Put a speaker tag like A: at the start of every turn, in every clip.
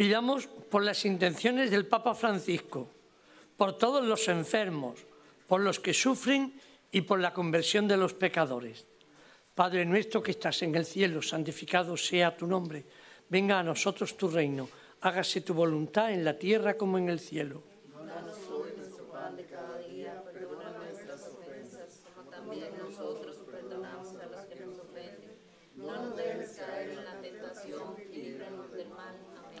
A: Pidamos por las intenciones del Papa Francisco, por todos los enfermos, por los que sufren y por la conversión de los pecadores. Padre nuestro que estás en el cielo, santificado sea tu nombre. Venga a nosotros tu reino. Hágase tu voluntad en la tierra como en el cielo.
B: Danos hoy nuestro pan de cada día, perdona nuestras ofensas, como también nosotros perdonamos a los que nos ofenden. No nos dejes caer en la tentación y líbranos del mal. Amén.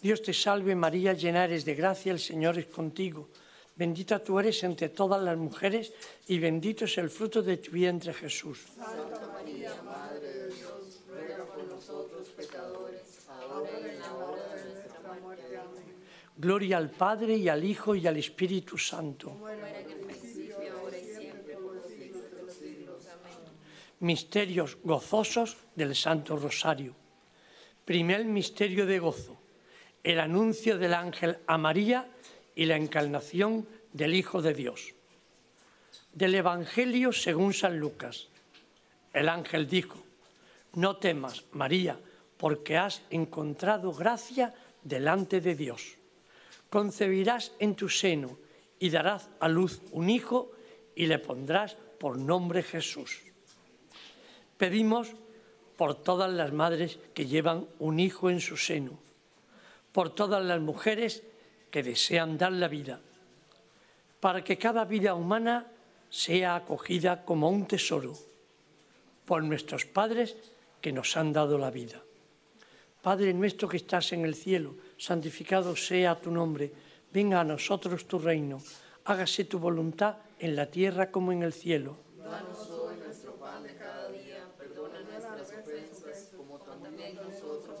A: Dios te salve María, llena eres de gracia, el Señor es contigo. Bendita tú eres entre todas las mujeres y bendito es el fruto de tu vientre Jesús.
B: Santa María, Madre de Dios, ruega por nosotros pecadores, ahora y en la hora de nuestra muerte. Amén.
A: Gloria al Padre y al Hijo y al Espíritu Santo. Misterios gozosos del Santo Rosario. Primer misterio de gozo. El anuncio del ángel a María y la encarnación del Hijo de Dios. Del Evangelio según San Lucas. El ángel dijo, no temas, María, porque has encontrado gracia delante de Dios. Concebirás en tu seno y darás a luz un hijo y le pondrás por nombre Jesús. Pedimos por todas las madres que llevan un hijo en su seno, por todas las mujeres que desean dar la vida, para que cada vida humana sea acogida como un tesoro, por nuestros padres que nos han dado la vida. Padre nuestro que estás en el cielo, santificado sea tu nombre, venga a nosotros tu reino, hágase tu voluntad en la tierra como en el cielo
B: hoy nuestro pan de cada día, perdona nuestras ofensas, como también nosotros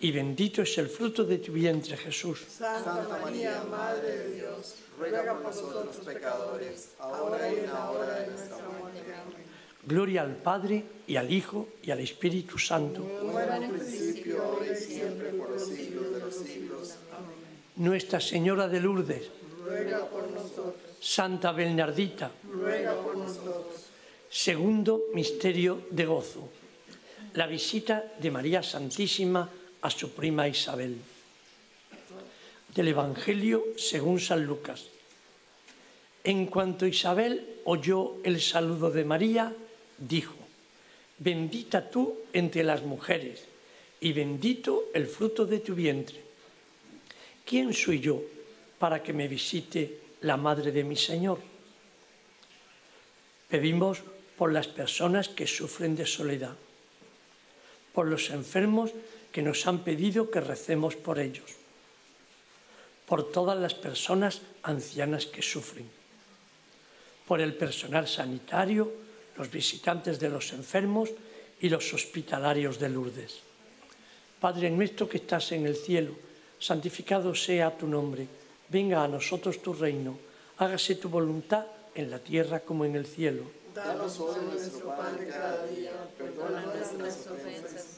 A: y bendito es el fruto de tu vientre, Jesús.
C: Santa María, Madre de Dios, ruega por nosotros pecadores, ahora y en la hora de nuestra muerte.
A: Gloria al Padre y al Hijo y al Espíritu Santo.
C: Como era en el principio, ahora y siempre, por los siglos de los siglos. Amén.
A: Nuestra Señora de Lourdes,
C: Ruega por nosotros,
A: Santa Bernardita,
C: ruega por nosotros.
A: segundo misterio de gozo. La visita de María Santísima a su prima Isabel. Del Evangelio según San Lucas. En cuanto Isabel oyó el saludo de María, dijo, bendita tú entre las mujeres y bendito el fruto de tu vientre. ¿Quién soy yo para que me visite la madre de mi Señor? Pedimos por las personas que sufren de soledad, por los enfermos que nos han pedido que recemos por ellos, por todas las personas ancianas que sufren, por el personal sanitario, los visitantes de los enfermos y los hospitalarios de Lourdes. Padre nuestro que estás en el cielo, santificado sea tu nombre, venga a nosotros tu reino, hágase tu voluntad en la tierra como en el cielo.
C: Danos hoy nuestro pan de cada día, perdona nuestras ofensas,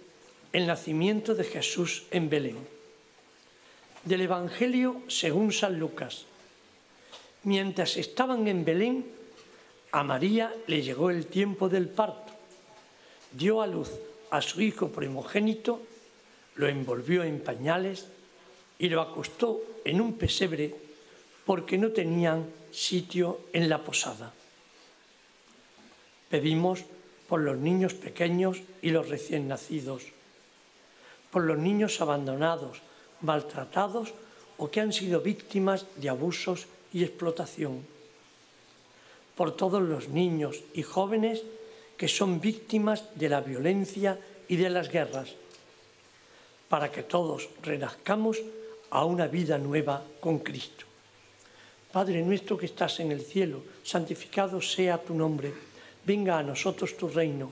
A: el nacimiento de Jesús en Belén. Del Evangelio según San Lucas. Mientras estaban en Belén, a María le llegó el tiempo del parto. Dio a luz a su hijo primogénito, lo envolvió en pañales y lo acostó en un pesebre porque no tenían sitio en la posada. Pedimos por los niños pequeños y los recién nacidos, por los niños abandonados, maltratados o que han sido víctimas de abusos y explotación, por todos los niños y jóvenes que son víctimas de la violencia y de las guerras, para que todos renazcamos a una vida nueva con Cristo. Padre nuestro que estás en el cielo, santificado sea tu nombre, venga a nosotros tu reino,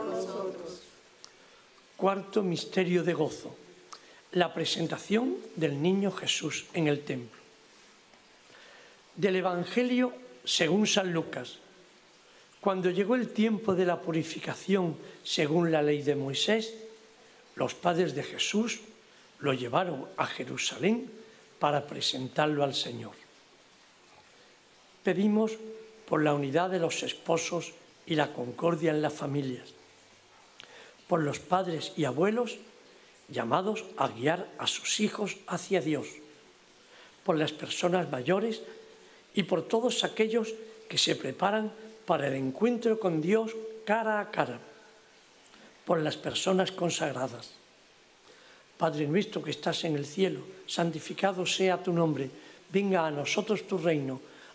A: Cuarto misterio de gozo, la presentación del niño Jesús en el templo. Del Evangelio según San Lucas. Cuando llegó el tiempo de la purificación según la ley de Moisés, los padres de Jesús lo llevaron a Jerusalén para presentarlo al Señor. Pedimos por la unidad de los esposos y la concordia en las familias, por los padres y abuelos llamados a guiar a sus hijos hacia Dios, por las personas mayores y por todos aquellos que se preparan para el encuentro con Dios cara a cara, por las personas consagradas. Padre nuestro que estás en el cielo, santificado sea tu nombre, venga a nosotros tu reino,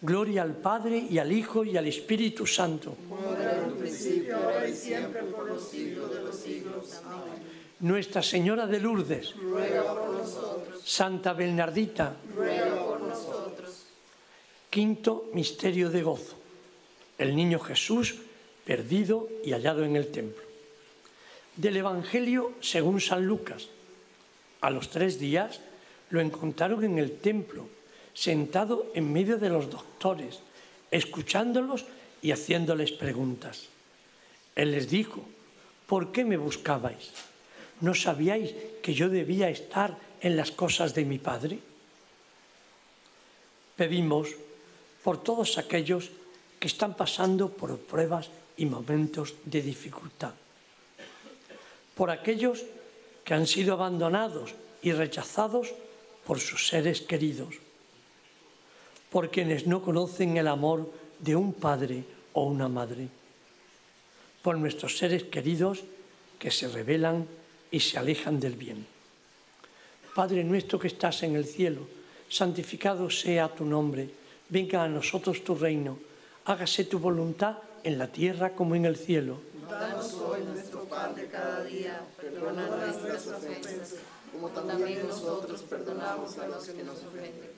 A: Gloria al Padre y al Hijo y al Espíritu Santo.
C: Como era en un principio, ahora y siempre, por los siglos de los siglos. Amén.
A: Nuestra Señora de Lourdes,
C: Ruega por nosotros,
A: Santa Bernardita,
C: ruega por nosotros.
A: quinto misterio de gozo. El niño Jesús perdido y hallado en el templo. Del Evangelio según San Lucas. A los tres días lo encontraron en el templo, sentado en medio de los doctores, escuchándolos y haciéndoles preguntas. Él les dijo, ¿por qué me buscabais? ¿No sabíais que yo debía estar en las cosas de mi Padre? Pedimos por todos aquellos que están pasando por pruebas y momentos de dificultad. por aquellos que han sido abandonados y rechazados por sus seres queridos, por quienes no conocen el amor de un padre o una madre, por nuestros seres queridos que se rebelan y se alejan del bien. Padre nuestro que estás en el cielo, santificado sea tu nombre, venga a nosotros tu reino, hágase tu voluntad en la tierra como en el cielo.
C: Danos hoy nuestro pan cada día, perdona nuestras ofensas, como también nosotros perdonamos a los que nos ofenden.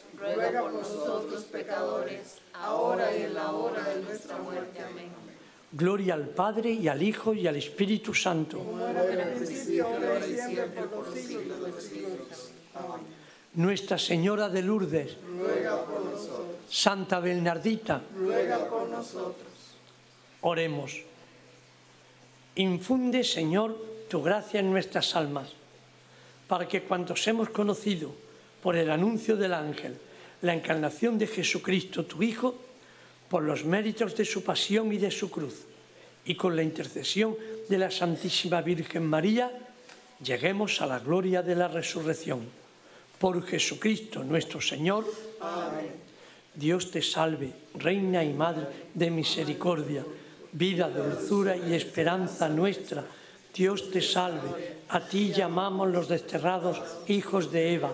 C: ruega por nosotros pecadores, ahora y en la hora de nuestra muerte. Amén.
A: Gloria al Padre y al Hijo y al Espíritu Santo.
C: Como era en el principio, ahora y siempre, por los siglos de los siglos. Amén.
A: Nuestra Señora de Lourdes,
C: Ruega por nosotros,
A: Santa Bernardita,
C: ruega por nosotros.
A: oremos. Infunde, Señor, tu gracia en nuestras almas, para que cuantos hemos conocido por el anuncio del ángel la encarnación de Jesucristo, tu Hijo, por los méritos de su pasión y de su cruz, y con la intercesión de la Santísima Virgen María, lleguemos a la gloria de la resurrección. Por Jesucristo nuestro Señor. Dios te salve, Reina y Madre de misericordia, vida, dulzura y esperanza nuestra. Dios te salve, a ti llamamos los desterrados hijos de Eva.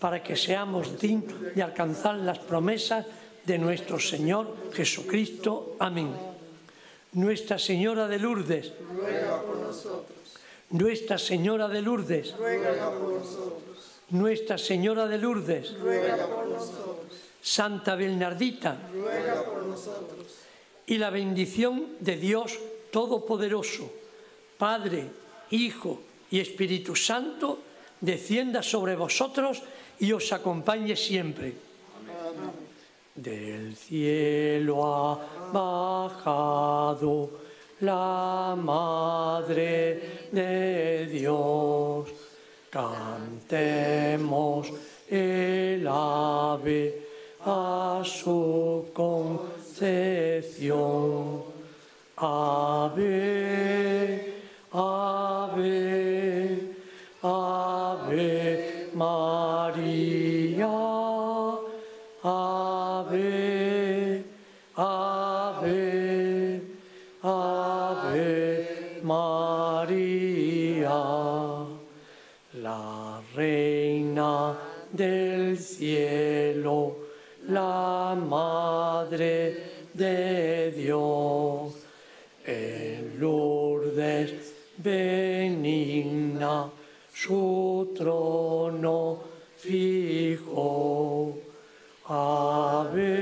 A: para que seamos dignos de alcanzar las promesas de nuestro Señor Jesucristo. Amén. Nuestra Señora de Lourdes,
C: Ruega por nosotros.
A: Nuestra Señora de Lourdes,
C: ruega por nosotros.
A: Nuestra Señora de Lourdes,
C: Ruega por nosotros.
A: Santa Bernardita,
C: Ruega por nosotros.
A: y la bendición de Dios Todopoderoso, Padre, Hijo y Espíritu Santo, descienda sobre vosotros y os acompañe siempre. Del cielo ha bajado la Madre de Dios. Cantemos el ave a su concepción. Ave, ave, ave María. Ave, ave, ave María, la reina del cielo, la madre de Dios, en Lourdes benigna su trono fijo. Ave,